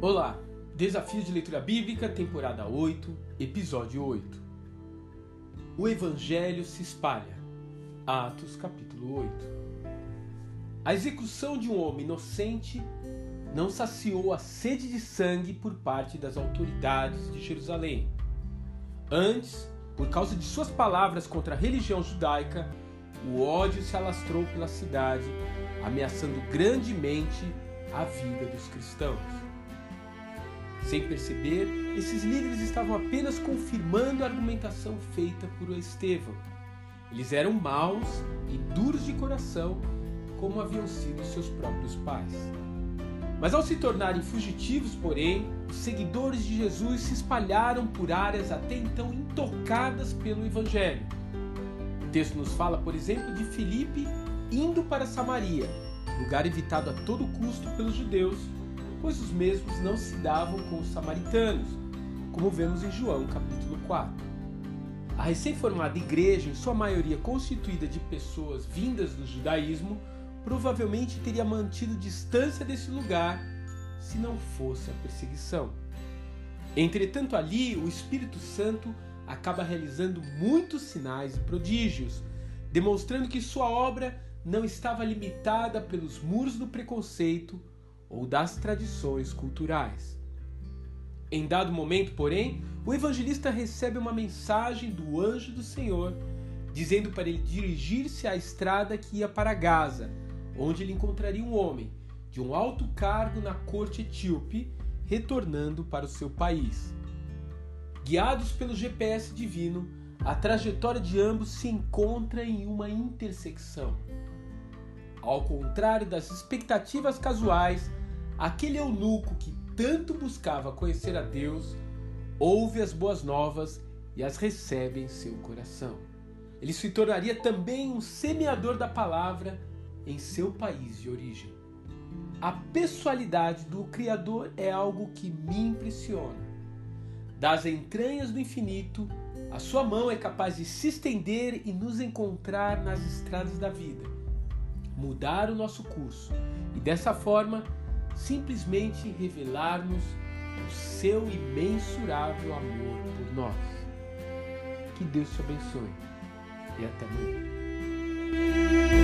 Olá, Desafios de Leitura Bíblica, temporada 8, episódio 8. O Evangelho se espalha. Atos, capítulo 8. A execução de um homem inocente não saciou a sede de sangue por parte das autoridades de Jerusalém. Antes, por causa de suas palavras contra a religião judaica, o ódio se alastrou pela cidade, ameaçando grandemente a vida dos cristãos. Sem perceber, esses líderes estavam apenas confirmando a argumentação feita por Estevão. Eles eram maus e duros de coração, como haviam sido seus próprios pais. Mas ao se tornarem fugitivos, porém, os seguidores de Jesus se espalharam por áreas até então intocadas pelo Evangelho. O texto nos fala, por exemplo, de Filipe indo para Samaria, lugar evitado a todo custo pelos judeus, pois os mesmos não se davam com os samaritanos, como vemos em João capítulo 4. A recém-formada igreja, em sua maioria constituída de pessoas vindas do judaísmo, provavelmente teria mantido distância desse lugar se não fosse a perseguição. Entretanto, ali o Espírito Santo acaba realizando muitos sinais e prodígios, demonstrando que sua obra não estava limitada pelos muros do preconceito ou das tradições culturais. Em dado momento, porém, o evangelista recebe uma mensagem do anjo do Senhor, dizendo para ele dirigir-se à estrada que ia para Gaza, onde ele encontraria um homem de um alto cargo na corte etíope, retornando para o seu país. Guiados pelo GPS divino, a trajetória de ambos se encontra em uma intersecção. Ao contrário das expectativas casuais, aquele eunuco que tanto buscava conhecer a Deus ouve as boas novas e as recebe em seu coração. Ele se tornaria também um semeador da palavra em seu país de origem. A pessoalidade do Criador é algo que me impressiona. Das entranhas do infinito, a sua mão é capaz de se estender e nos encontrar nas estradas da vida, mudar o nosso curso e dessa forma simplesmente revelar-nos o seu imensurável amor por nós. Que Deus te abençoe e até amanhã.